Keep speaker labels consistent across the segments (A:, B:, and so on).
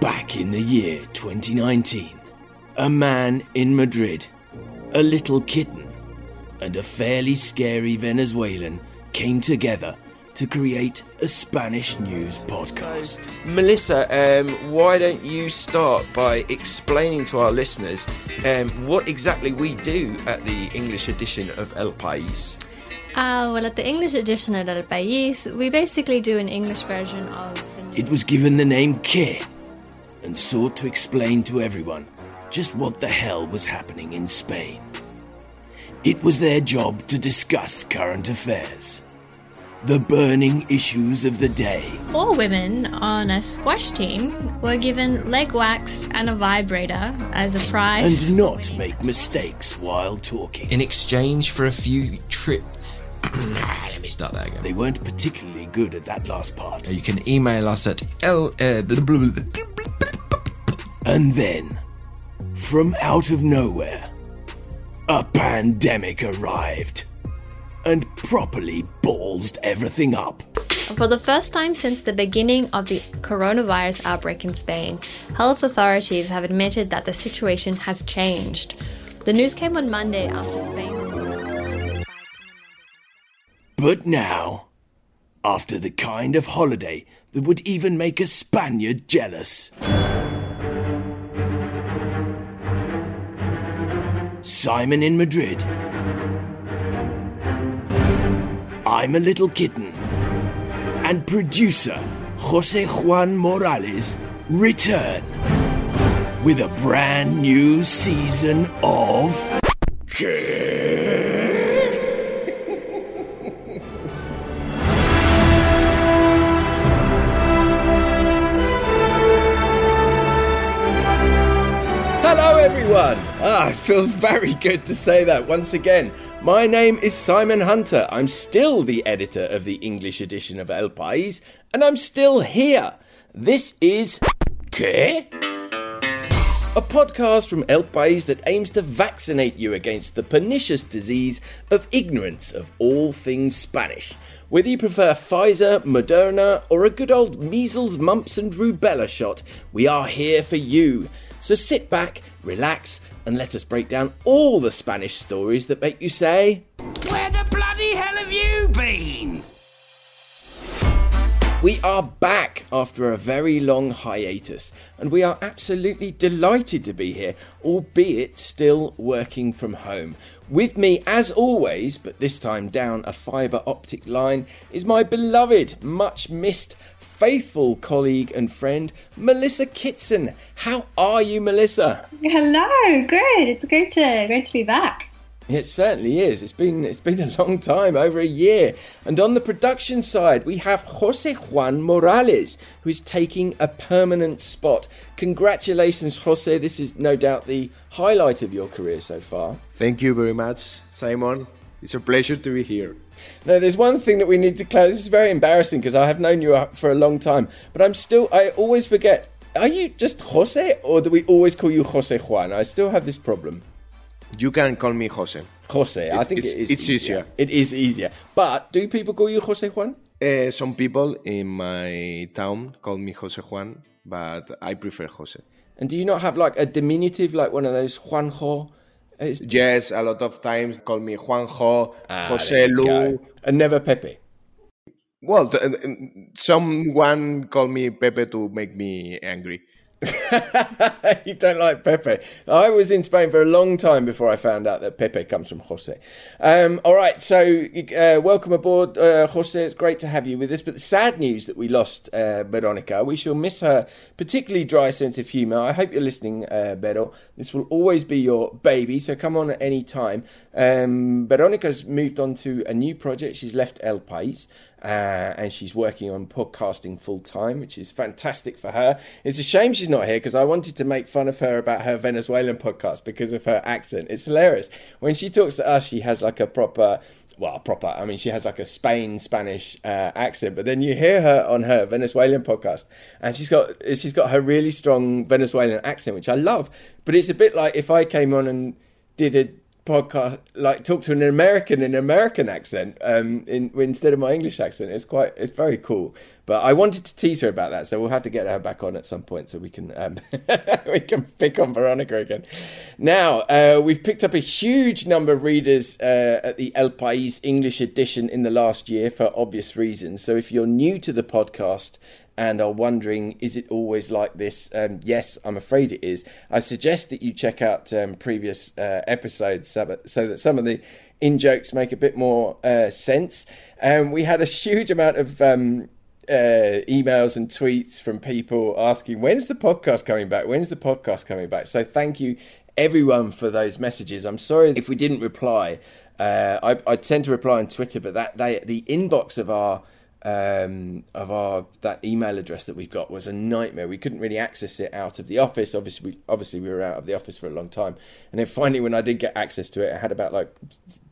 A: Back in the year 2019, a man in Madrid, a little kitten, and a fairly scary Venezuelan came together to create a Spanish news podcast.
B: Melissa, um, why don't you start by explaining to our listeners um, what exactly we do at the English edition of El País?
C: Uh, well, at the English edition of El País, we basically do an English version of the
A: It was given the name Que and sought to explain to everyone just what the hell was happening in Spain. It was their job to discuss current affairs, the burning issues of the day,
C: Four women on a squash team were given leg wax and a vibrator as a prize.
A: and not make mistakes while talking.
B: In exchange for a few trip. Let me start that again.
A: They weren't particularly good at that last part.
B: You can email us at l. Uh,
A: And then, from out of nowhere, a pandemic arrived and properly ballsed everything up.
C: For the first time since the beginning of the coronavirus outbreak in Spain, health authorities have admitted that the situation has changed. The news came on Monday after Spain.
A: But now, after the kind of holiday that would even make a Spaniard jealous, Simon in Madrid. I'm a little kitten. And producer Jose Juan Morales return with a brand new season of.
B: Everyone. Ah, it feels very good to say that once again. My name is Simon Hunter. I'm still the editor of the English edition of El País, and I'm still here. This is. ¿Qué? A podcast from El País that aims to vaccinate you against the pernicious disease of ignorance of all things Spanish. Whether you prefer Pfizer, Moderna, or a good old measles, mumps, and rubella shot, we are here for you. So sit back, relax, and let us break down all the Spanish stories that make you say,
D: Where the bloody hell have you been?
B: We are back after a very long hiatus, and we are absolutely delighted to be here, albeit still working from home. With me, as always, but this time down a fibre optic line, is my beloved, much missed, faithful colleague and friend, Melissa Kitson. How are you, Melissa?
E: Hello, good. It's great to great to be back.
B: It certainly is. It's been it's been a long time, over a year. And on the production side, we have Jose Juan Morales, who is taking a permanent spot. Congratulations, Jose. This is no doubt the highlight of your career so far.
F: Thank you very much, Simon. It's a pleasure to be here.
B: No, there's one thing that we need to clarify. This is very embarrassing because I have known you for a long time, but I'm still I always forget. Are you just Jose, or do we always call you Jose Juan? I still have this problem.
F: You can call me Jose.
B: Jose, I think
F: it's-
B: it is
F: it's easier.
B: It is easier. But do people call you Jose Juan?
F: Uh, some people in my town call me Jose Juan, but I prefer Jose.
B: And do you not have like a diminutive, like one of those Juanjo? It's-
F: Yes, a lot of times call me Juanjo,
B: Ah,
F: Jose Lu.
B: and never Pepe.
F: Well, t- someone call me Pepe to make me angry.
B: you don't like Pepe. I was in Spain for a long time before I found out that Pepe comes from Jose. Um, all right, so uh, welcome aboard, uh, Jose. It's great to have you with us. But the sad news that we lost uh, Veronica. We shall miss her particularly dry sense of humour. I hope you're listening, uh. This will always be your baby, so come on at any time. Um, Veronica's moved on to a new project. She's left El País. Uh, and she's working on podcasting full time, which is fantastic for her. It's a shame she's not here because I wanted to make fun of her about her Venezuelan podcast because of her accent. It's hilarious. When she talks to us, she has like a proper, well, proper, I mean, she has like a Spain Spanish uh, accent, but then you hear her on her Venezuelan podcast and she's got, she's got her really strong Venezuelan accent, which I love. But it's a bit like if I came on and did a podcast like talk to an American in an American accent um in instead of my English accent it's quite it's very cool But I wanted to tease her about that, so we'll have to get her back on at some point so we can um, we can pick on Veronica again. Now uh, we've picked up a huge number of readers uh, at the El País English edition in the last year for obvious reasons. So if you're new to the podcast and are wondering, is it always like this? Um, yes, I'm afraid it is. I suggest that you check out um, previous uh, episodes so, that some of the in jokes make a bit more uh, sense. Um, we had a huge amount of um, uh, emails and tweets from people asking, when's the podcast coming back? When's the podcast coming back? So thank you everyone for those messages. I'm sorry if we didn't reply. Uh, I, I, tend to reply on Twitter, but that they, the inbox of our um, of our that email address that we've got was a nightmare. We couldn't really access it out of the office. Obviously, we, obviously we were out of the office for a long time, and then finally, when I did get access to it, I had about like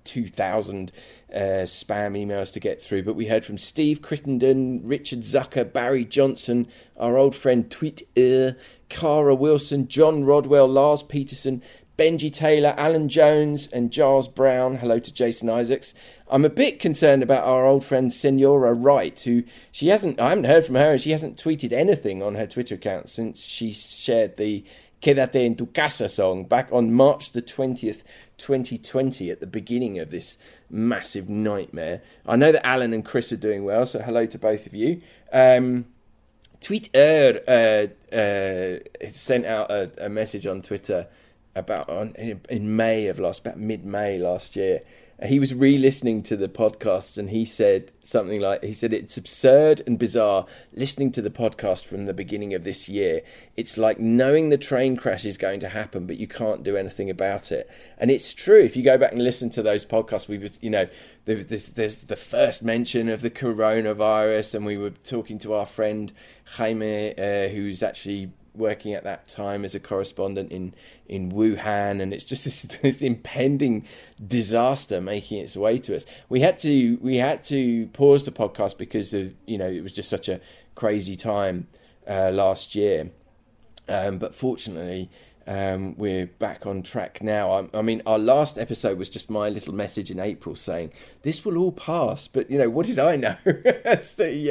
B: two thousand uh, spam emails to get through. But we heard from Steve Crittenden, Richard Zucker, Barry Johnson, our old friend Tweet Cara Wilson, John Rodwell, Lars Peterson, Benji Taylor, Alan Jones, and Giles Brown. Hello to Jason Isaacs. I'm a bit concerned about our old friend Senora Wright, who she hasn't, I haven't heard from her, and she hasn't tweeted anything on her Twitter account since she shared the Quédate en tu casa song back on March the 20th, 2020, at the beginning of this massive nightmare. I know that Alan and Chris are doing well, so hello to both of you. Um, uh, uh, sent out a, a message on Twitter about on, in, May of last, about mid May last year. He was re-listening to the podcast and he said something like, he said it's absurd and bizarre listening to the podcast from the beginning of this year. It's like knowing the train crash is going to happen, but you can't do anything about it. And it's true. If you go back and listen to those podcasts, we was, you know, there's, there's the first mention of the coronavirus, and we were talking to our friend Jaime, uh, who's actually working at that time as a correspondent in in Wuhan, and it's just this, this impending disaster making its way to us. We had to we had to pause the podcast because of you know it was just such a crazy time uh, last year, um, but fortunately. Um, we're back on track now. I, I, mean, our last episode was just my little message in April saying this will all pass. But you know, what did I know?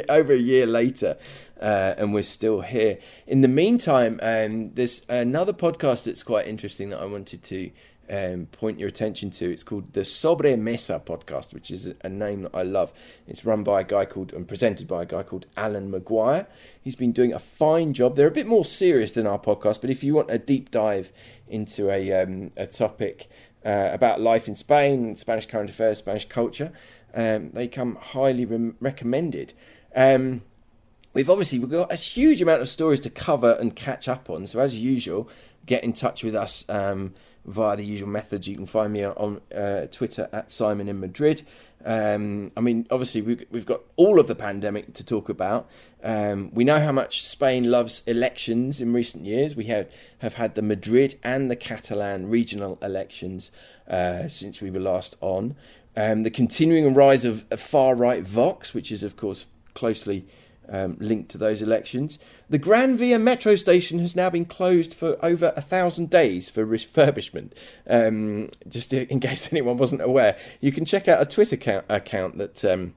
B: over a year later, uh, and we're still here. In the meantime, um, there's another podcast that's quite interesting that I wanted to um, point your attention to. It's called the Sobre Mesa podcast, which is a, name that I love. It's run by a guy called and presented by a guy called Alan McGuire. He's been doing a fine job. They're a bit more serious than our podcast, but if you want a deep dive into a um, a topic uh, about life in Spain, Spanish current affairs, Spanish culture, um, they come highly re- recommended. Um, we've obviously we've got a huge amount of stories to cover and catch up on. So as usual, get in touch with us um, via the usual methods. You can find me on uh, Twitter at Simon in Madrid. Um, I mean, obviously we've, we've got all of the pandemic to talk about. Um, we know how much Spain loves elections in recent years. We have have had the Madrid and the Catalan regional elections uh, since we were last on. Um, the continuing rise of, of far right Vox, which is of course closely um, linked to those elections. The Gran Via metro station has now been closed for over a thousand days for refurbishment. Um, just in case anyone wasn't aware, you can check out a Twitter account, account that um,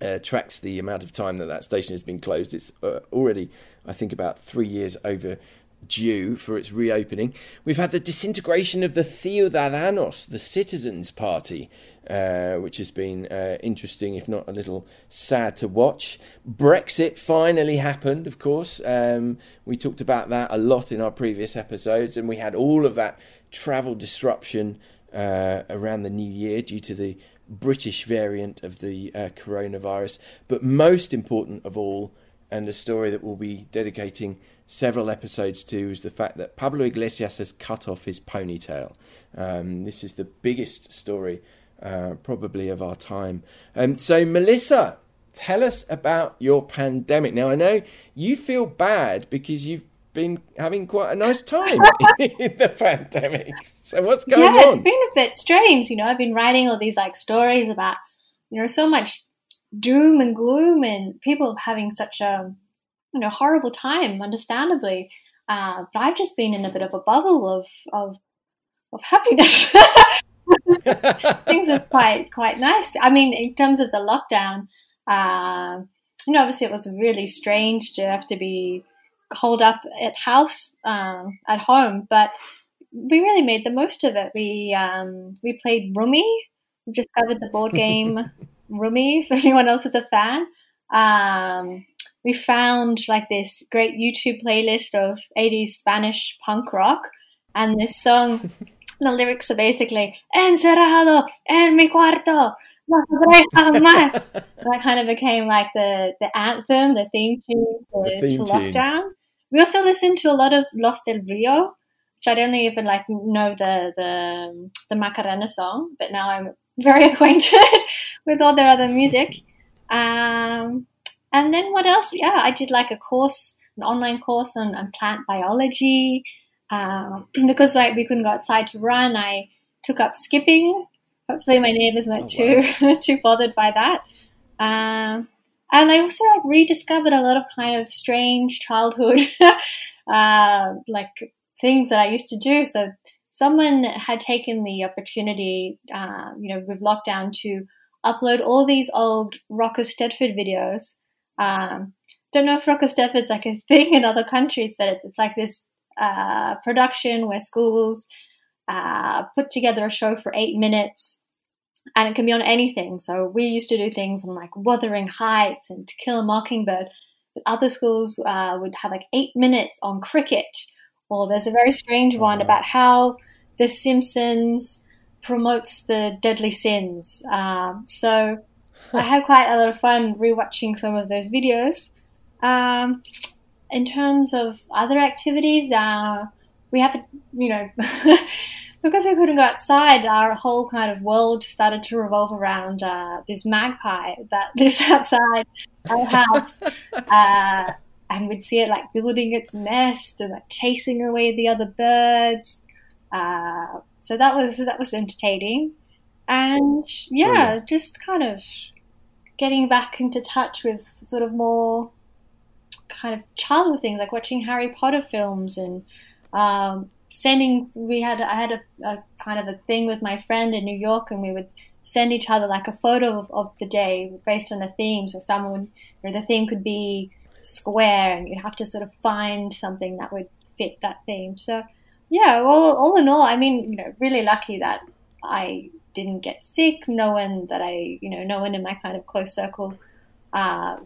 B: uh, tracks the amount of time that that station has been closed. It's uh, already, I think, about three years over due for its reopening. We've had the disintegration of the Ciudadanos, the Citizens Party, uh, which has been uh, interesting, if not a little sad to watch. Brexit finally happened, of course. Um, we talked about that a lot in our previous episodes, and we had all of that travel disruption uh, around the new year due to the British variant of the uh, coronavirus. But most important of all, and a story that we'll be dedicating several episodes to is the fact that Pablo Iglesias has cut off his ponytail. Um, this is the biggest story, uh, probably, of our time. Um, so, Melissa, tell us about your pandemic. Now, I know you feel bad because you've been having quite a nice time in the pandemic. So, what's going
E: yeah,
B: on?
E: Yeah, it's been a bit strange. You know, I've been writing all these like stories about, you know, so much doom and gloom and people having such a you know horrible time, understandably. Uh, but I've just been in a bit of a bubble of of of happiness. Things are quite quite nice. I mean, in terms of the lockdown, uh, you know, obviously it was really strange to have to be holed up at house um, at home, but we really made the most of it. We um, we played Rummy. We discovered the board game Rummy. If anyone else is a fan, um, we found like this great YouTube playlist of 80s Spanish punk rock, and this song. the lyrics are basically "encerrado en mi cuarto." No más. that kind of became like the, the anthem, the theme tune to,
B: The theme
E: to
B: tune.
E: lockdown. We also listened to a lot of Los del Rio, which I don't even like know the the the Macarena song, but now I'm very acquainted with all their other music. Um, and then what else? Yeah, I did like a course, an online course on, on plant biology. Um, because like we couldn't go outside to run, I took up skipping. Hopefully, my neighbors weren't
B: Oh,
E: too too bothered by that. Um, and I also like rediscovered a lot of kind of strange childhood, uh, like things that I used to do. So someone had taken the opportunity, uh, you know, with lockdown to upload all these old Rock Eisteddfod videos. Um, don't know if Rock Eisteddfod's like a thing in other countries, but it's, it's like this uh, production where schools uh, put together a show for eight minutes and it can be on anything. So we used to do things on like Wuthering Heights and To Kill a Mockingbird. But other schools uh, would have like eight minutes on cricket. Or there's a very strange one about how The Simpsons promotes the deadly sins. Um, so I had quite a lot of fun rewatching some of those videos. Um, in terms of other activities, uh, we have, you know, because we couldn't go outside, our whole kind of world started to revolve around uh, this magpie that lives outside our house. Uh, and we'd see it like building its nest and like chasing away the other birds. Uh, so that was that was entertaining, and yeah,
B: Brilliant.
E: just kind of getting back into touch with sort of more kind of childhood things like watching Harry Potter films and um, sending. We had I had a, a kind of a thing with my friend in New York, and we would send each other like a photo of, of the day based on a theme. So someone, you know, the theme could be square, and you'd have to sort of find something that would fit that theme. So yeah, well, all in all, I mean, you know, really lucky that I didn't get sick. No one that I, you know, no one in my kind of close circle, uh,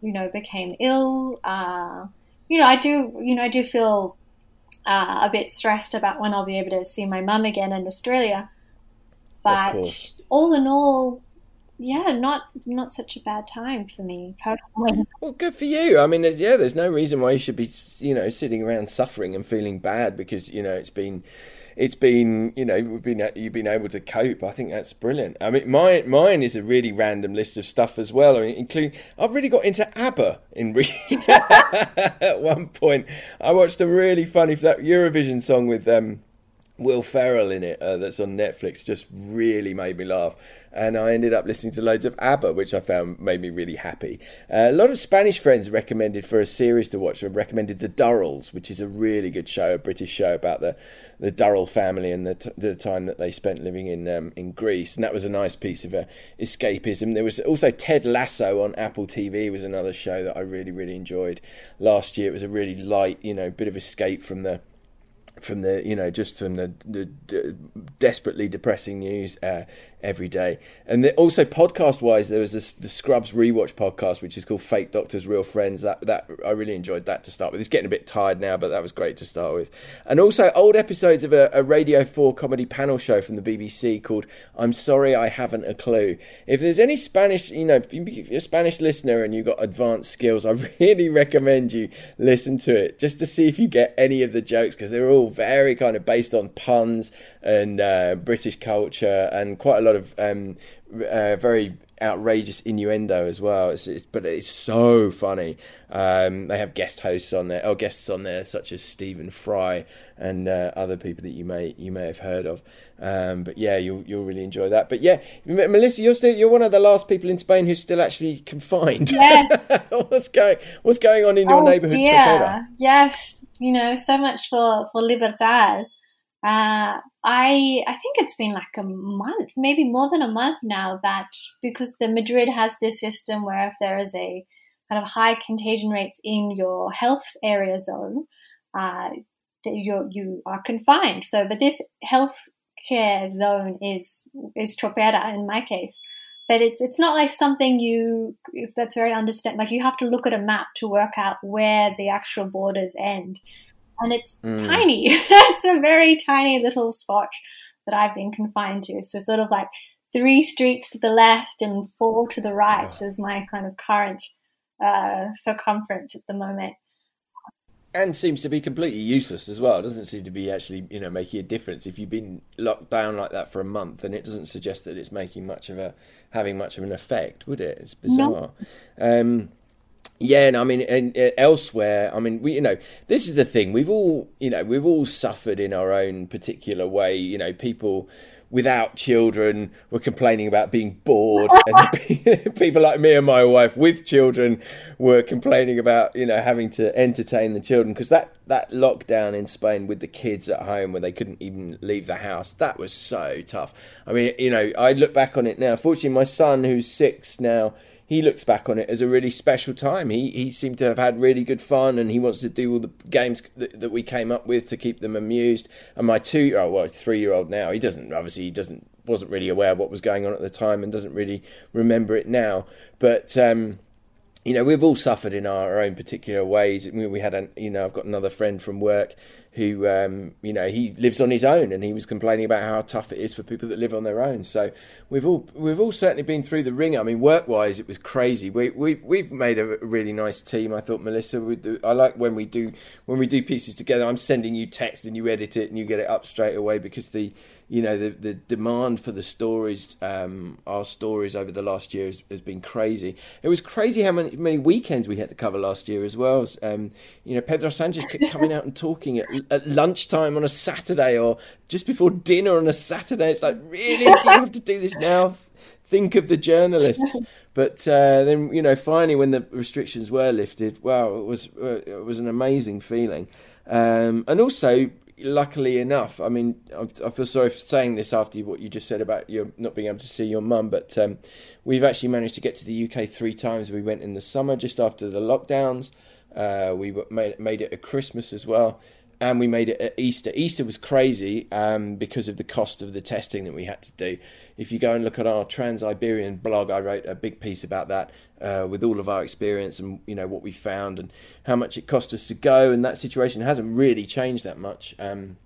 E: you know, became ill. Uh, you know, I do, you know, I do feel uh, a bit stressed about when I'll be able to see my mum again in Australia. But all in all, yeah, not not such a bad time for me personally.
B: Well, good for you. I mean, there's, yeah, there's no reason why you should be, you know, sitting around suffering and feeling bad because you know it's been, it's been, you know, we've been you've been able to cope. I think that's brilliant. I mean, mine mine is a really random list of stuff as well. Including I've really got into ABBA in re- at one point. I watched a really funny that Eurovision song with um, Will Ferrell in it uh, that's on Netflix just really made me laugh. And I ended up listening to loads of ABBA, which I found made me really happy. Uh, a lot of Spanish friends recommended for a series to watch, recommended The Durrells, which is a really good show, a British show about the, the Durrell family and the, t- the time that they spent living in um, in Greece. And that was a nice piece of uh, escapism. There was also Ted Lasso on Apple TV, was another show that I really, really enjoyed last year. It was a really light, you know, bit of escape from the from the you know just from the, the, desperately depressing news uh, every day. And the, also podcast wise there was this the scrubs rewatch podcast which is called fake doctors real friends. That that i really enjoyed that to start with. It's getting a bit tired now but that was great to start with. And also old episodes of a, a radio 4 comedy panel show from the bbc called i'm sorry i haven't a clue. If there's any spanish you know if you're a spanish listener and you've got advanced skills i really recommend you listen to it just to see if you get any of the jokes because they're all very kind of based on puns and uh, British culture and quite a lot of um, uh, very outrageous innuendo as well. It's, it's, but it's so funny. Um, they have guest hosts on there, or guests on there, such as Stephen Fry and uh, other people that you may you may have heard of. Um, but yeah, you'll you'll really enjoy that. But yeah, Melissa, you're still you're one of the last people in Spain who's still actually confined.
E: Yes.
B: what's going What's going on in your
E: oh
B: neighbourhood?
E: Yes, you know, so much for for libertad. Uh, I I think it's been like a month, maybe more than a month now. That because the Madrid has this system where if there is a kind of high contagion rates in your health area zone, uh, you you are confined. So, but this health care zone is is Chopera in my case. But it's it's not like something you that's very understand. Like you have to look at a map to work out where the actual borders end, and it's mm. tiny. it's a very tiny little spot that I've been confined to. So sort of like three streets to the left and four to the right is my kind of current uh, circumference at the moment
B: and seems to be completely useless as well. It doesn't seem to be actually, you know, making a difference. If you've been locked down like that for a month, then it doesn't suggest that it's making much of a having much of an effect, would it? It's bizarre. No. Um, yeah, and I mean, and, uh, elsewhere, I mean, we, you know, this is the thing. We've all, you know, we've all suffered in our own particular way. You know, people without children were complaining about being bored, and people like me and my wife with children were complaining about you know having to entertain the children because that that lockdown in Spain with the kids at home where they couldn't even leave the house that was so tough. I mean, you know, I look back on it now. Fortunately, my son who's six now he looks back on it as a really special time. He he seemed to have had really good fun, and he wants to do all the games that, that we came up with to keep them amused. And my two year old, well, three year old now, he doesn't obviously he doesn't wasn't really aware of what was going on at the time and doesn't really remember it now. But um, you know, we've all suffered in our own particular ways. We had, a, you know, I've got another friend from work who, um, you know, he lives on his own, and he was complaining about how tough it is for people that live on their own. So we've all, we've all certainly been through the ring. I mean, work-wise, it was crazy. We, we, we've made a really nice team. I thought, Melissa, do, I like when we do, when we do pieces together. I'm sending you text, and you edit it, and you get it up straight away because the you know the the demand for the stories, um, our stories over the last year has, has, been crazy. It was crazy how many many weekends we had to cover last year as well. Um, you know, Pedro Sanchez kept coming out and talking at, at lunchtime on a Saturday or just before dinner on a Saturday. It's like, really, do you have to do this now? Think of the journalists. But uh, then, you know, finally, when the restrictions were lifted, wow, it was uh, it was an amazing feeling. Um, and also, luckily enough, I mean, I feel sorry for saying this after what you just said about you not being able to see your mum, but um, we've actually managed to get to the UK three times. We went in the summer just after the lockdowns. Uh, we made, made it a Christmas as well and we made it at Easter. Easter was crazy um, because of the cost of the testing that we had to do. If you go and look at our Trans Iberian blog, I wrote a big piece about that uh, with all of our experience and you know what we found and how much it cost us to go. And that situation hasn't really changed that much, um,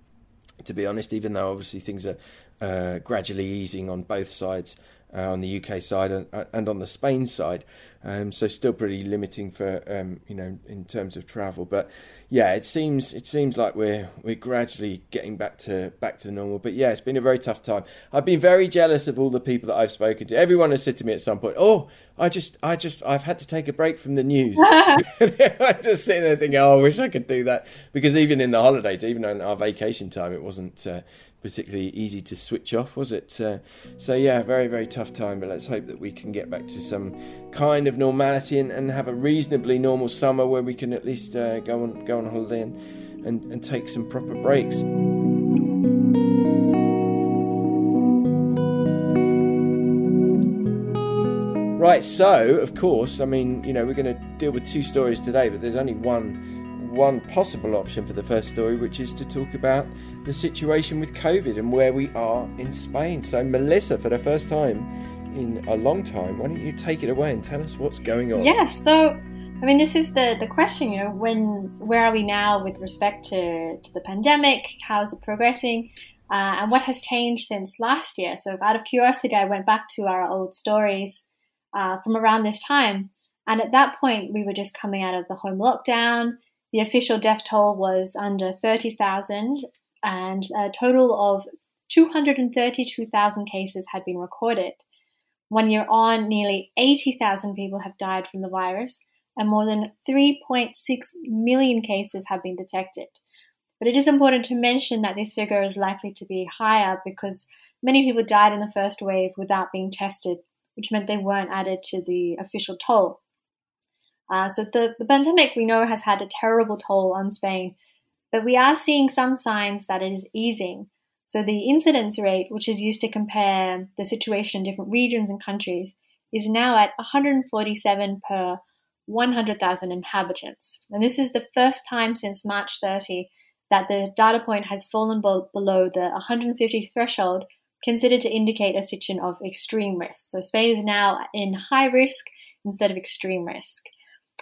B: to be honest. Even though obviously things are uh, gradually easing on both sides uh, on the UK side and, uh, and on the Spain side. Um, so still pretty limiting for um, you know in terms of travel. But yeah, it seems it seems like we're we're gradually getting back to back to normal. But yeah, it's been a very tough time. I've been very jealous of all the people that I've spoken to. Everyone has said to me at some point, "Oh, I just I just I've had to take a break from the news." I just sitting there thinking, "Oh, I wish I could do that." Because even in the holidays, even in our vacation time, it wasn't uh, particularly easy to switch off, was it? Uh, so yeah, very very tough time. But let's hope that we can get back to some kind of normality and, and have a reasonably normal summer where we can at least uh, go on go on holiday and, and, and take some proper breaks. Right, so of course, I mean, you know, we're going to deal with two stories today, but there's only one one possible option for the first story, which is to talk about the situation with COVID and where we are in Spain. So, Melissa, for the first time in a long time, why don't you take it away and tell us what's going on?
E: Yes. So, I mean, this is the, the question, you know, when where are we now with respect to, to the pandemic? How is it progressing? Uh, and what has changed since last year? So, out of curiosity, I went back to our old stories uh, from around this time. And at that point, we were just coming out of the home lockdown. The official death toll was under 30,000, and a total of 232,000 cases had been recorded. One year on, nearly 80,000 people have died from the virus, and more than 3.6 million cases have been detected. But it is important to mention that this figure is likely to be higher because many people died in the first wave without being tested, which meant they weren't added to the official toll. Uh, so the, the pandemic we know has had a terrible toll on Spain, but we are seeing some signs that it is easing. So the incidence rate, which is used to compare the situation in different regions and countries, is now at 147 per 100,000 inhabitants. And this is the first time since March 30 that the data point has fallen below the 150 threshold considered to indicate a situation of extreme risk. So Spain is now in high risk instead of extreme risk.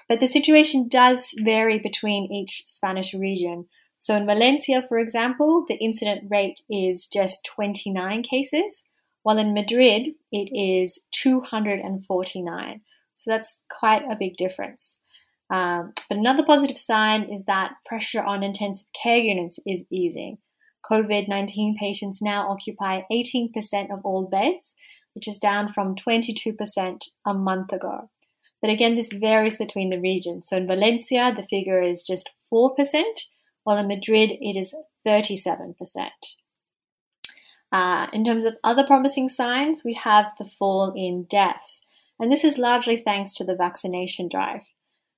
E: But the situation does vary between each Spanish region. So in Valencia, for example, the incident rate is just 29 cases, while in Madrid it is 249. So that's quite a big difference. Um, but another positive sign is that pressure on intensive care units is easing. COVID 19 patients now occupy 18% of all beds, which is down from 22% a month ago. But again, this varies between the regions. So in Valencia, the figure is just 4%, while in Madrid, it is 37%. Uh, in terms of other promising signs, we have the fall in deaths, and this is largely thanks to the vaccination drive.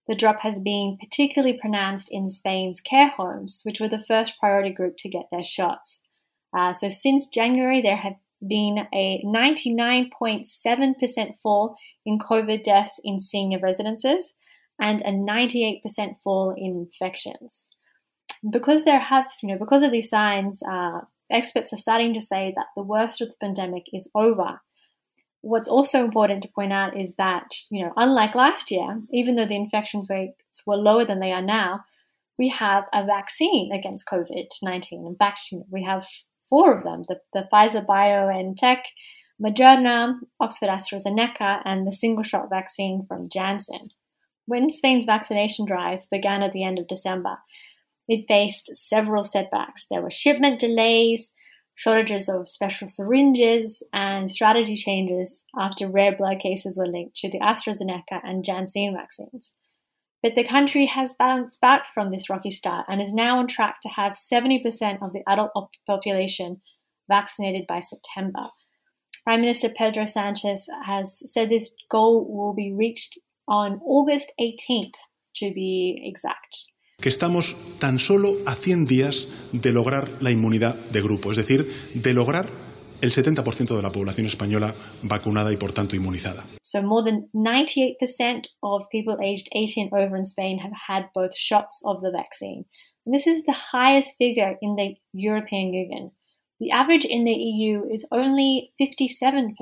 E: The drop has been particularly pronounced in Spain's care homes, which were the first priority group to get their shots. Uh, so, since January, there have been a 99.7% fall in COVID deaths in senior residences and a 98% fall in infections. Because there have, you know, because of these signs, uh, experts are starting to say that the worst of the pandemic is over what's also important to point out is that, you know, unlike last year, even though the infections rates were lower than they are now, we have a vaccine against COVID 19. In fact, we have four of them the, the Pfizer Tech, Moderna, Oxford AstraZeneca, and the single shot vaccine from Janssen. When Spain's vaccination drive began at the end of December, it faced several setbacks. There were shipment delays, shortages of special syringes, and strategy changes after rare blood cases were linked to the AstraZeneca and Janssen vaccines. But the country has bounced back from this rocky start and is now on track to have 70% of the adult population vaccinated by September. Prime Minister Pedro Sanchez has said this goal will be reached on August 18th, to be exact.
G: que estamos tan solo a 100 días de lograr la inmunidad de grupo, es decir, de lograr el 70% de la población española vacunada y por tanto inmunizada.
E: So more than 98% of people aged 18 and over in Spain have had both shots of the vaccine. And this is the highest figure in the European Union. The average in the EU is only 57%.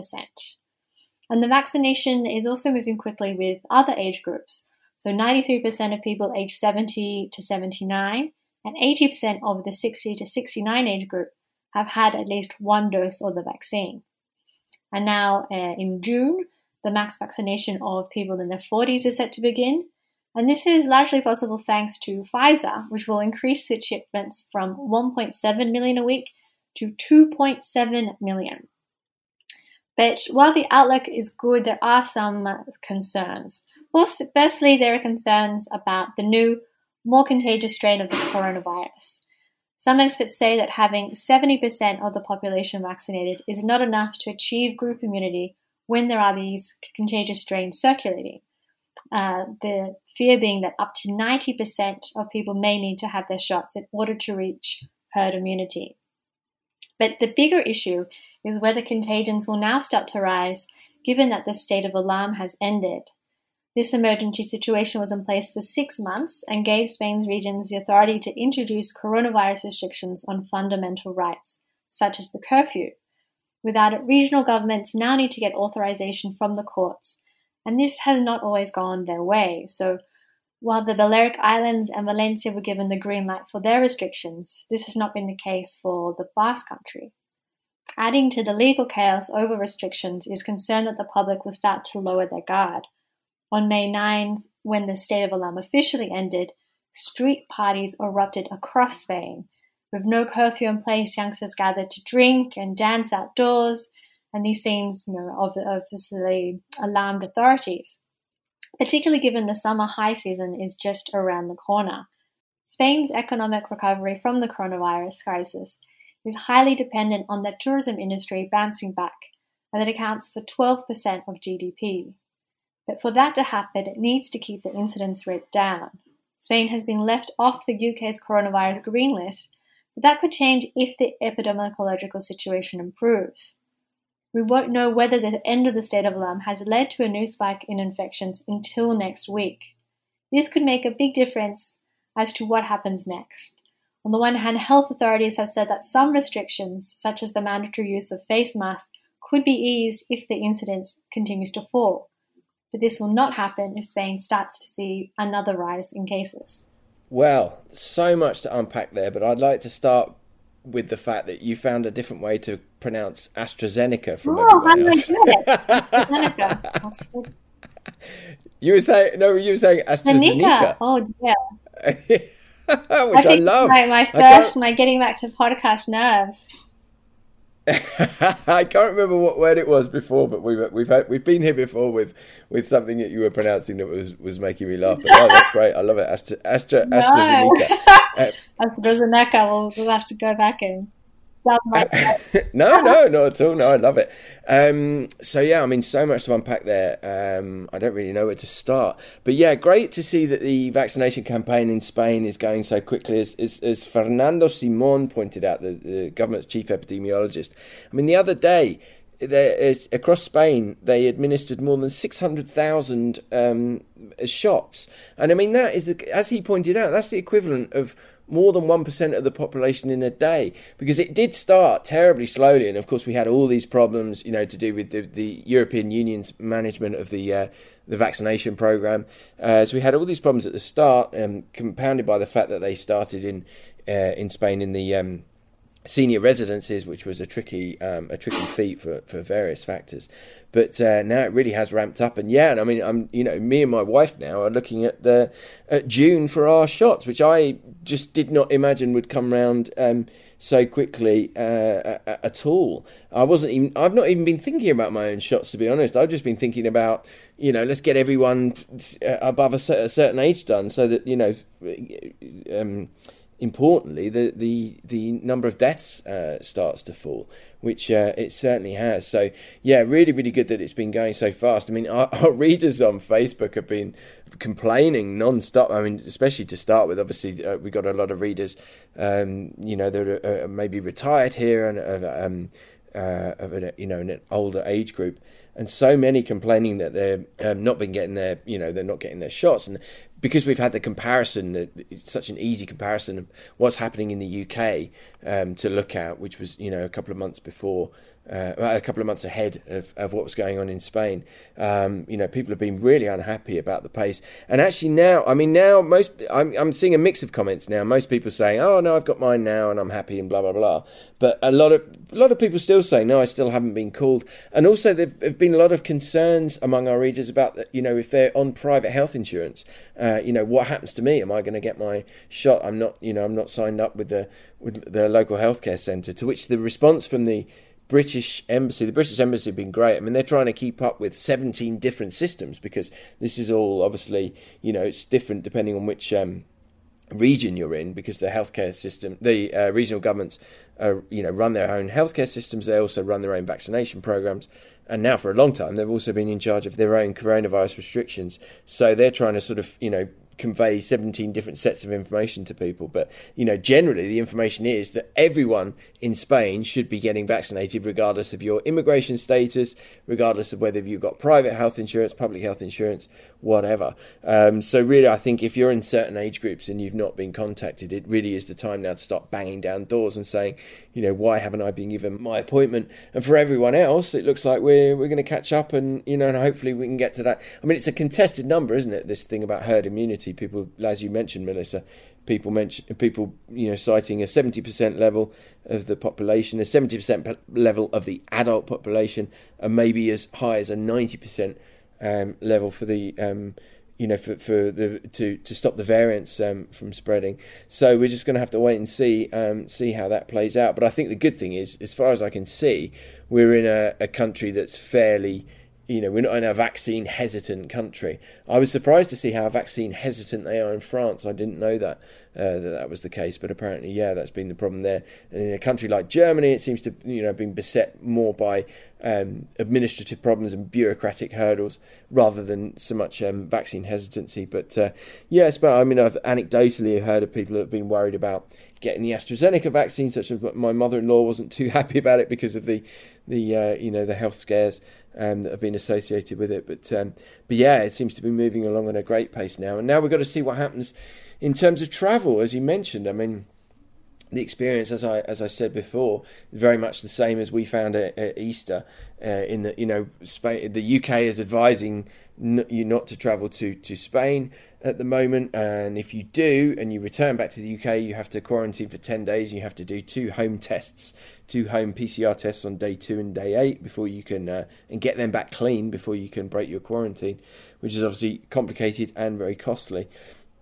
E: And the vaccination is also moving quickly with other age groups. So 93% of people aged 70 to 79 and 80% of the 60 to 69 age group have had at least one dose of the vaccine. And now uh, in June, the max vaccination of people in their 40s is set to begin. And this is largely possible thanks to Pfizer, which will increase its shipments from 1.7 million a week to 2.7 million. But while the outlook is good, there are some concerns. Well, firstly, there are concerns about the new, more contagious strain of the coronavirus. Some experts say that having 70% of the population vaccinated is not enough to achieve group immunity when there are these contagious strains circulating. Uh, the fear being that up to 90% of people may need to have their shots in order to reach herd immunity. But the bigger issue is whether contagions will now start to rise given that the state of alarm has ended. This emergency situation was in place for six months and gave Spain's regions the authority to introduce coronavirus restrictions on fundamental rights, such as the curfew. Without it, regional governments now need to get authorization from the courts, and this has not always gone their way. So, while the Balearic Islands and Valencia were given the green light for their restrictions, this has not been the case for the Basque Country. Adding to the legal chaos over restrictions is concern that the public will start to lower their guard. On May 9, when the state of alarm officially ended, street parties erupted across Spain. With no curfew in place, youngsters gathered to drink and dance outdoors, and these scenes you know, obviously alarmed authorities, particularly given the summer high season is just around the corner. Spain's economic recovery from the coronavirus crisis is highly dependent on the tourism industry bouncing back, and it accounts for 12% of GDP. But for that to happen, it needs to keep the incidence rate down. Spain has been left off the UK's coronavirus green list, but that could change if the epidemiological situation improves. We won't know whether the end of the state of alarm has led to a new spike in infections until next week. this could make a big difference as to what happens next. On the one hand, health authorities have said that some restrictions, such as the mandatory use of face masks, could be eased if the incidence continues to fall. But this will not happen if Spain starts to see another rise in cases.
B: Well, so much to unpack there, but I'd like to start with the fact that you found a different way to pronounce AstraZeneca from
E: oh,
B: everyone else.
E: AstraZeneca.
B: you were saying no, you were saying AstraZeneca.
E: Oh yeah.
B: Which I,
E: I,
B: love.
E: My, my first, my getting back to podcast nerves.
B: I can't remember what word it was before, but we've we've had, we've been here before with with something that you were pronouncing that was was making me laugh. But oh, that's great! I love it. Astra, Astra,
E: no.
B: AstraZeneca. Uh,
E: AstraZeneca. We'll, we'll have to go back and.
B: no, no, not at all. No, I love it. Um, so yeah, I mean, so much to unpack there. Um, I don't really know where to start, but yeah, great to see that the vaccination campaign in Spain is going so quickly. As, as, as Fernando Simon pointed out, the, the government's chief epidemiologist. I mean, the other day there is across Spain they administered more than 600,000 um, shots and I mean that is the, as he pointed out that's the equivalent of more than 1% of the population in a day because it did start terribly slowly. And of course we had all these problems you know to do with the, the European Union's management of the uh, the vaccination program. Uh, so we had all these problems at the start um, compounded by the fact that they started in uh, in Spain in the um, senior residences, which was a tricky um, a tricky feat for, for various factors. But uh, now it really has ramped up, and yeah, and I mean, I'm you know, me and my wife now are looking at the at June for our shots, which I just did not imagine would come round. Um, so quickly uh, at all. I wasn't even. I've not even been thinking about my own shots to be honest. I've just been thinking about you know let's get everyone uh, above a, certain age done so that you know um, importantly, the, the, the number of deaths uh, starts to fall, which uh, it certainly has. So, yeah, really, really good that it's been going so fast. I mean, our, our readers on Facebook have been complaining non-stop. I mean, especially to start with, obviously, uh, we got a lot of readers, um, you know, that are uh, maybe retired here and um, uh, of an, you know, an older age group and so many complaining that they're um, not been getting their you know they're not getting their shots and because we've had the comparison that it's such an easy comparison of what's happening in the UK um, to look at which was you know a couple of months before uh, a couple of months ahead of, of what was going on in Spain. Um, you know, people have been really unhappy about the pace. And actually now, I mean, now most I'm, I'm seeing a mix of comments now. Most people saying, "Oh no, I've got mine now and I'm happy," and blah blah blah. But a lot of a lot of people still say, "No, I still haven't been called." And also, there have been a lot of concerns among our readers about that. You know, if they're on private health insurance, uh, you know, what happens to me? Am I going to get my shot? I'm not. You know, I'm not signed up with the with the local healthcare centre. To which the response from the British Embassy, the British Embassy have been great. I mean, they're trying to keep up with 17 different systems because this is all obviously, you know, it's different depending on which um, region you're in because the healthcare system, the uh, regional governments, you know, run their own healthcare systems. They also run their own vaccination programs, and now for a long time they've also been in charge of their own coronavirus restrictions. So they're trying to sort of, you know, convey 17 different sets of information to people but you know generally the information is that everyone in Spain should be getting vaccinated regardless of your immigration status regardless of whether you've got private health insurance public health insurance whatever. Um, so really I think if you're in certain age groups and you've not been contacted it really is the time now to start banging down doors and saying you know why haven't I been given my appointment? And for everyone else it looks like we're we're going to catch up and you know and hopefully we can get to that. I mean it's a contested number isn't it this thing about herd immunity People, as you mentioned, Melissa, people mention people you know citing a 70% level of the population, a 70% level of the adult population, and maybe as high as a 90% um, level for the um, you know for, for the to to stop the variants um, from spreading. So we're just going to have to wait and see um, see how that plays out. But I think the good thing is, as far as I can see, we're in a, a country that's fairly you know, we're not in a vaccine hesitant country. I was surprised to see how vaccine hesitant they are in France. I didn't know that uh, that, that was the case, but apparently, yeah, that's been the problem there. And in a country like Germany, it seems to you know been beset more by um, administrative problems and bureaucratic hurdles rather than so much um, vaccine hesitancy. But uh, yes, but I mean, I've anecdotally heard of people that have been worried about getting the AstraZeneca vaccine, such as my mother-in-law wasn't too happy about it because of the the uh, you know the health scares um, that have been associated with it. But um, but yeah, it seems to be moving along at a great pace now. And now we've got to see what happens in terms of travel, as you mentioned. I mean, the experience, as I as I said before, is very much the same as we found at, at Easter. Uh, in that you know, Spain, the UK is advising n- you not to travel to to Spain at the moment, and if you do and you return back to the UK, you have to quarantine for ten days. You have to do two home tests, two home PCR tests on day two and day eight before you can uh, and get them back clean before you can break your quarantine, which is obviously complicated and very costly.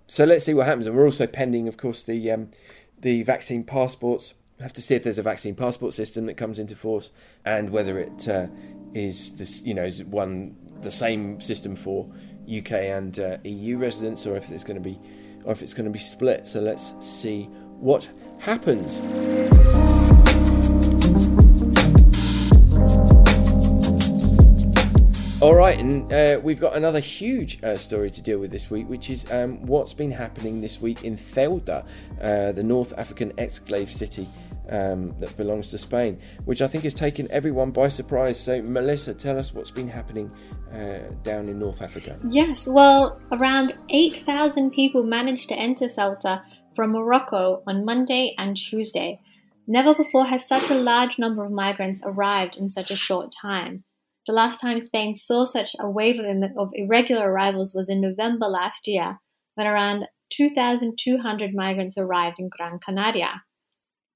B: So let's see what happens, and we're also pending, of course, the um, the vaccine passports. We have to see if there's a vaccine passport system that comes into force and whether it uh, is this, you know, is one the same system for UK and uh, EU residents, or if it's going to be, or if it's going to be split. So let's see what happens. All right, and uh, we've got another huge uh, story to deal with this week, which is um, what's been happening this week in Ceuta, uh, the North African exclave city um, that belongs to Spain, which I think has taken everyone by surprise. So, Melissa, tell us what's been happening uh, down in North Africa.
E: Yes, well, around 8,000 people managed to enter Ceuta from Morocco on Monday and Tuesday. Never before has such a large number of migrants arrived in such a short time. The last time Spain saw such a wave of, of irregular arrivals was in November last year, when around 2,200 migrants arrived in Gran Canaria.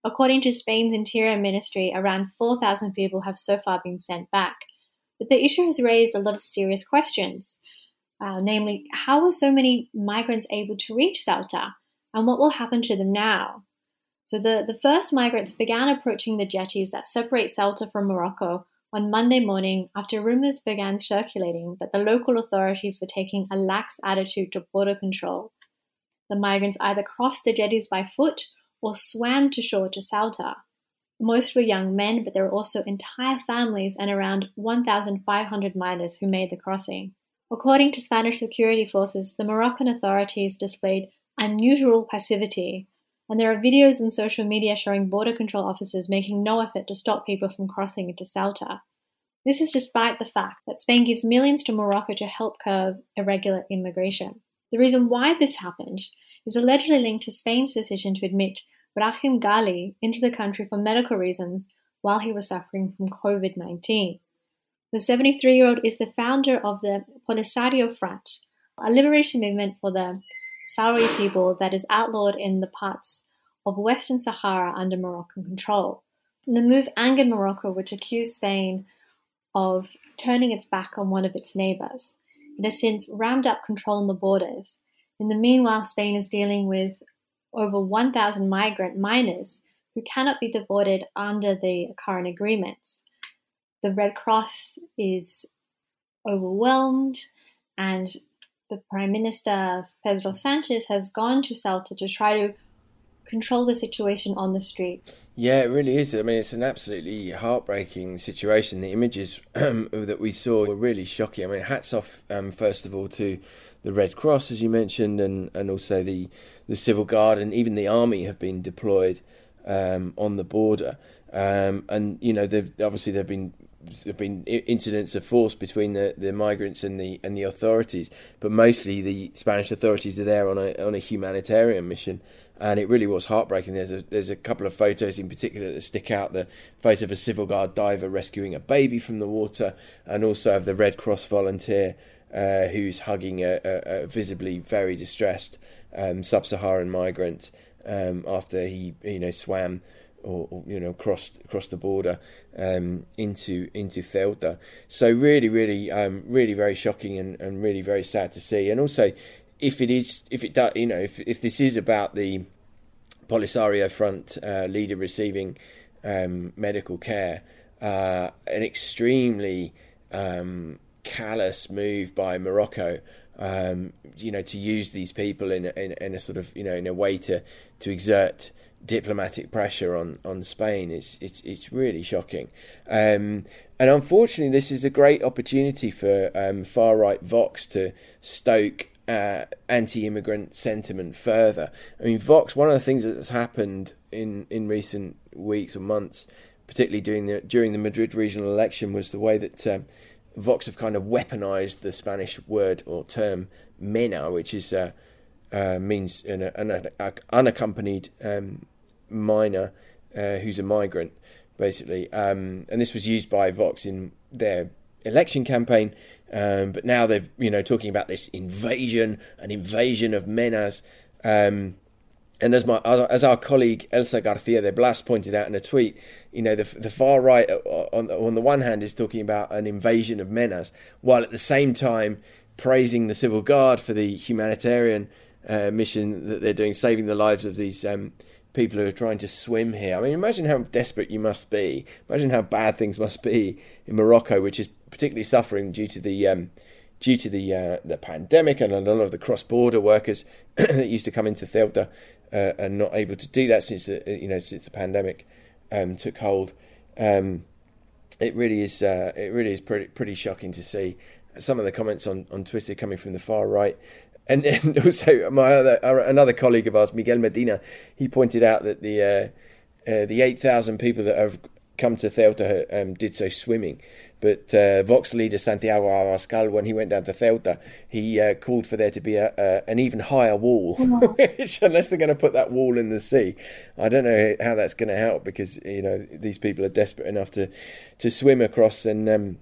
E: According to Spain's Interior Ministry, around 4,000 people have so far been sent back. But the issue has raised a lot of serious questions. Uh, namely, how were so many migrants able to reach Ceuta, and what will happen to them now? So, the, the first migrants began approaching the jetties that separate Ceuta from Morocco on Monday morning after rumors began circulating that the local authorities were taking a lax attitude to border control. The migrants either crossed the jetties by foot or swam to shore to Ceuta. Most were young men, but there were also entire families and around 1,500 minors who made the crossing. According to Spanish security forces, the Moroccan authorities displayed unusual passivity, and there are videos on social media showing border control officers making no effort to stop people from crossing into Ceuta. This is despite the fact that Spain gives millions to Morocco to help curb irregular immigration. The reason why this happened is allegedly linked to Spain's decision to admit Brahim Ghali into the country for medical reasons while he was suffering from COVID 19. The 73 year old is the founder of the Polisario Front, a liberation movement for the Sahrawi people that is outlawed in the parts of Western Sahara under Moroccan control. The move angered Morocco, which accused Spain of turning its back on one of its neighbors. It has since ramped up control on the borders. In the meanwhile, Spain is dealing with over 1,000 migrant minors who cannot be deported under the current agreements. The Red Cross is overwhelmed, and the Prime Minister Pedro Sanchez has gone to Ceuta to try to control the situation on the streets.
B: Yeah, it really is. I mean, it's an absolutely heartbreaking situation. The images that we saw were really shocking. I mean, hats off, um, first of all, to the Red Cross, as you mentioned, and, and also the, the Civil Guard and even the Army have been deployed um, on the border. Um, and, you know, obviously there have been there have been incidents of force between the, the migrants and the and the authorities, but mostly the Spanish authorities are there on a on a humanitarian mission and it really was heartbreaking. There's a there's a couple of photos in particular that stick out. The photo of a civil guard diver rescuing a baby from the water, and also of the Red Cross volunteer uh, who's hugging a, a, a, visibly very distressed um, sub-Saharan migrant um, after he you know swam or, or, you know crossed across the border um, into into Ceuta. So really, really, um, really very shocking and, and really very sad to see. And also, if it is, if it does, you know, if if this is about the Polisario Front uh, leader receiving um, medical care, uh, an extremely um, callous move by Morocco. Um, you know, to use these people in a, in, in, a sort of you know in a way to to exert diplomatic pressure on, on Spain. It's it's it's really shocking. Um, and unfortunately, this is a great opportunity for um, far right Vox to stoke uh, anti-immigrant sentiment further. I mean, Vox. One of the things that's happened in in recent weeks or months, particularly during the during the Madrid regional election, was the way that. Um, Vox have kind of weaponized the Spanish word or term mena, which is uh, uh, means an, an, an unaccompanied um, minor uh, who's a migrant, basically. Um, and this was used by Vox in their election campaign. Um, but now they're you know talking about this invasion, an invasion of menas. Um, and as my as our colleague Elsa Garcia de Blas pointed out in a tweet, you know the the far right uh, on on the one hand is talking about an invasion of menas, while at the same time praising the civil guard for the humanitarian uh, mission that they're doing, saving the lives of these um, people who are trying to swim here. I mean, imagine how desperate you must be. Imagine how bad things must be in Morocco, which is particularly suffering due to the um, due to the uh, the pandemic and a lot of the cross border workers that used to come into Ceuta uh, are not able to do that since the you know since the pandemic um, took hold. Um, it really is uh, it really is pretty pretty shocking to see some of the comments on, on Twitter coming from the far right. And, and also my other another colleague of ours, Miguel Medina, he pointed out that the uh, uh, the eight thousand people that have come to Ceuta um, did so swimming. But uh, Vox leader Santiago Abascal, when he went down to Ceuta, he uh, called for there to be a, a, an even higher wall, which, unless they're going to put that wall in the sea, I don't know how that's going to help because you know these people are desperate enough to to swim across, and um,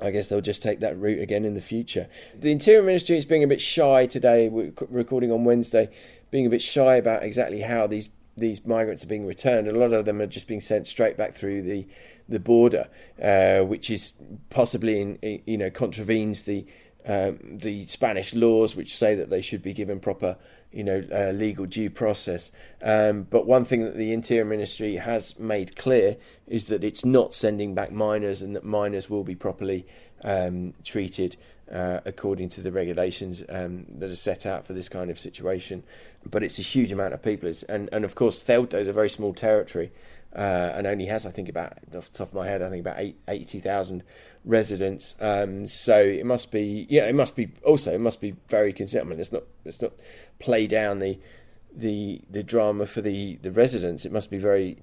B: I guess they'll just take that route again in the future. The Interior Ministry is being a bit shy today. We're recording on Wednesday, being a bit shy about exactly how these these migrants are being returned. A lot of them are just being sent straight back through the the border, uh, which is possibly in, you know contravenes the um, the Spanish laws, which say that they should be given proper, you know, uh, legal due process. Um, but one thing that the Interior Ministry has made clear is that it's not sending back minors, and that minors will be properly um, treated uh, according to the regulations um, that are set out for this kind of situation. But it's a huge amount of people, it's, and and of course Ceuta is a very small territory, uh, and only has I think about off the top of my head I think about eight, eighty thousand residents. Um, so it must be yeah it must be also it must be very considerable. I mean, it's not it's not play down the the the drama for the, the residents. It must be very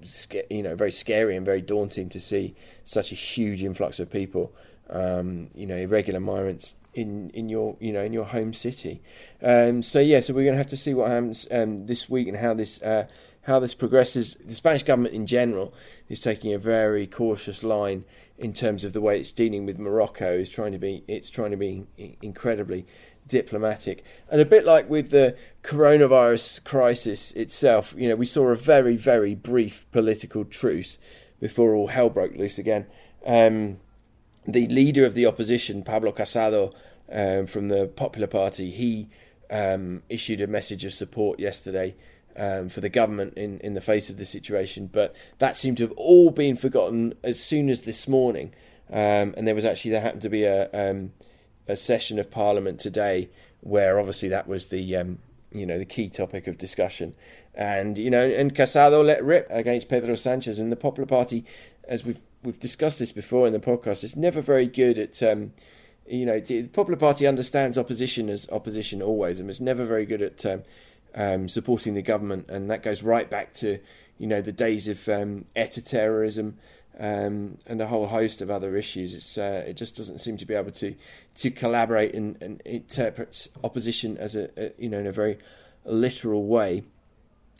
B: you know very scary and very daunting to see such a huge influx of people. Um, you know, irregular migrants in in your you know in your home city. Um, so yeah, so we're going to have to see what happens um, this week and how this uh, how this progresses. The Spanish government in general is taking a very cautious line in terms of the way it's dealing with Morocco. Is trying to be it's trying to be incredibly diplomatic and a bit like with the coronavirus crisis itself. You know, we saw a very very brief political truce before all hell broke loose again. Um, the leader of the opposition, Pablo Casado, um, from the Popular Party, he um, issued a message of support yesterday um, for the government in, in the face of the situation. But that seemed to have all been forgotten as soon as this morning. Um, and there was actually there happened to be a um, a session of Parliament today where obviously that was the um, you know the key topic of discussion. And you know, and Casado let rip against Pedro Sanchez, and the Popular Party, as we've we've discussed this before in the podcast. It's never very good at, um, you know, the Popular Party understands opposition as opposition always, and it's never very good at um, um, supporting the government, and that goes right back to, you know, the days of um, ETA terrorism. Um, and a whole host of other issues. Uh, it just doesn't seem to be able to to collaborate and, and interprets opposition as a, a you know in a very literal way.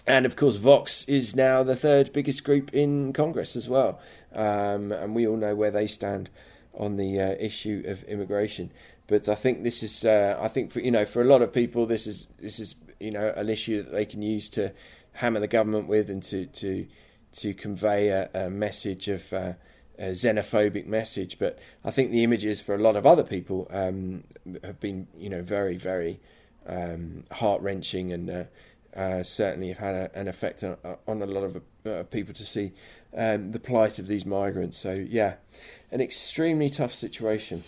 B: And of course, Vox is now the third biggest group in Congress as well. Um, and we all know where they stand on the uh, issue of immigration. But I think this is, uh, I think for you know, for a lot of people, this is this is you know an issue that they can use to hammer the government with and to to to convey a, a message of uh, a xenophobic message. But I think the images for a lot of other people um, have been you know very very um, heart wrenching and uh, uh, certainly have had a, an effect on, on, a lot of uh, people to see um, the plight of these migrants. So, yeah, an extremely tough situation.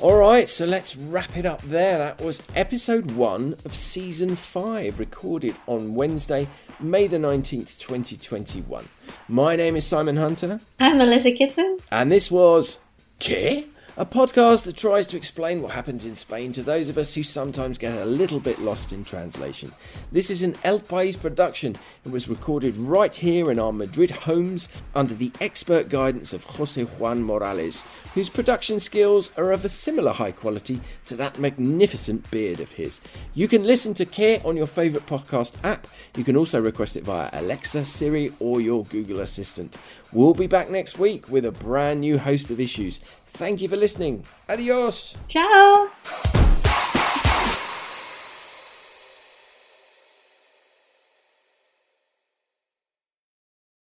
B: All right, so let's wrap it up there. That was episode one of season five, recorded on Wednesday, May the 19th, 2021. My name is Simon Hunter.
E: I'm Melissa Kitson.
A: And this was ¿Qué?
B: A podcast that tries to explain what happens in Spain to those of us who sometimes get a little bit lost in translation. This is an El País production. It was recorded right here in our Madrid homes under the expert guidance of Jose Juan Morales, whose production skills are of a similar high quality to that magnificent beard of his. You can listen to ¿Qué? on your favourite podcast app. You can also request it via Alexa, Siri, or your Google Assistant. We'll be back next week with a brand new host of issues. Thank you for listening. Adios.
E: Ciao.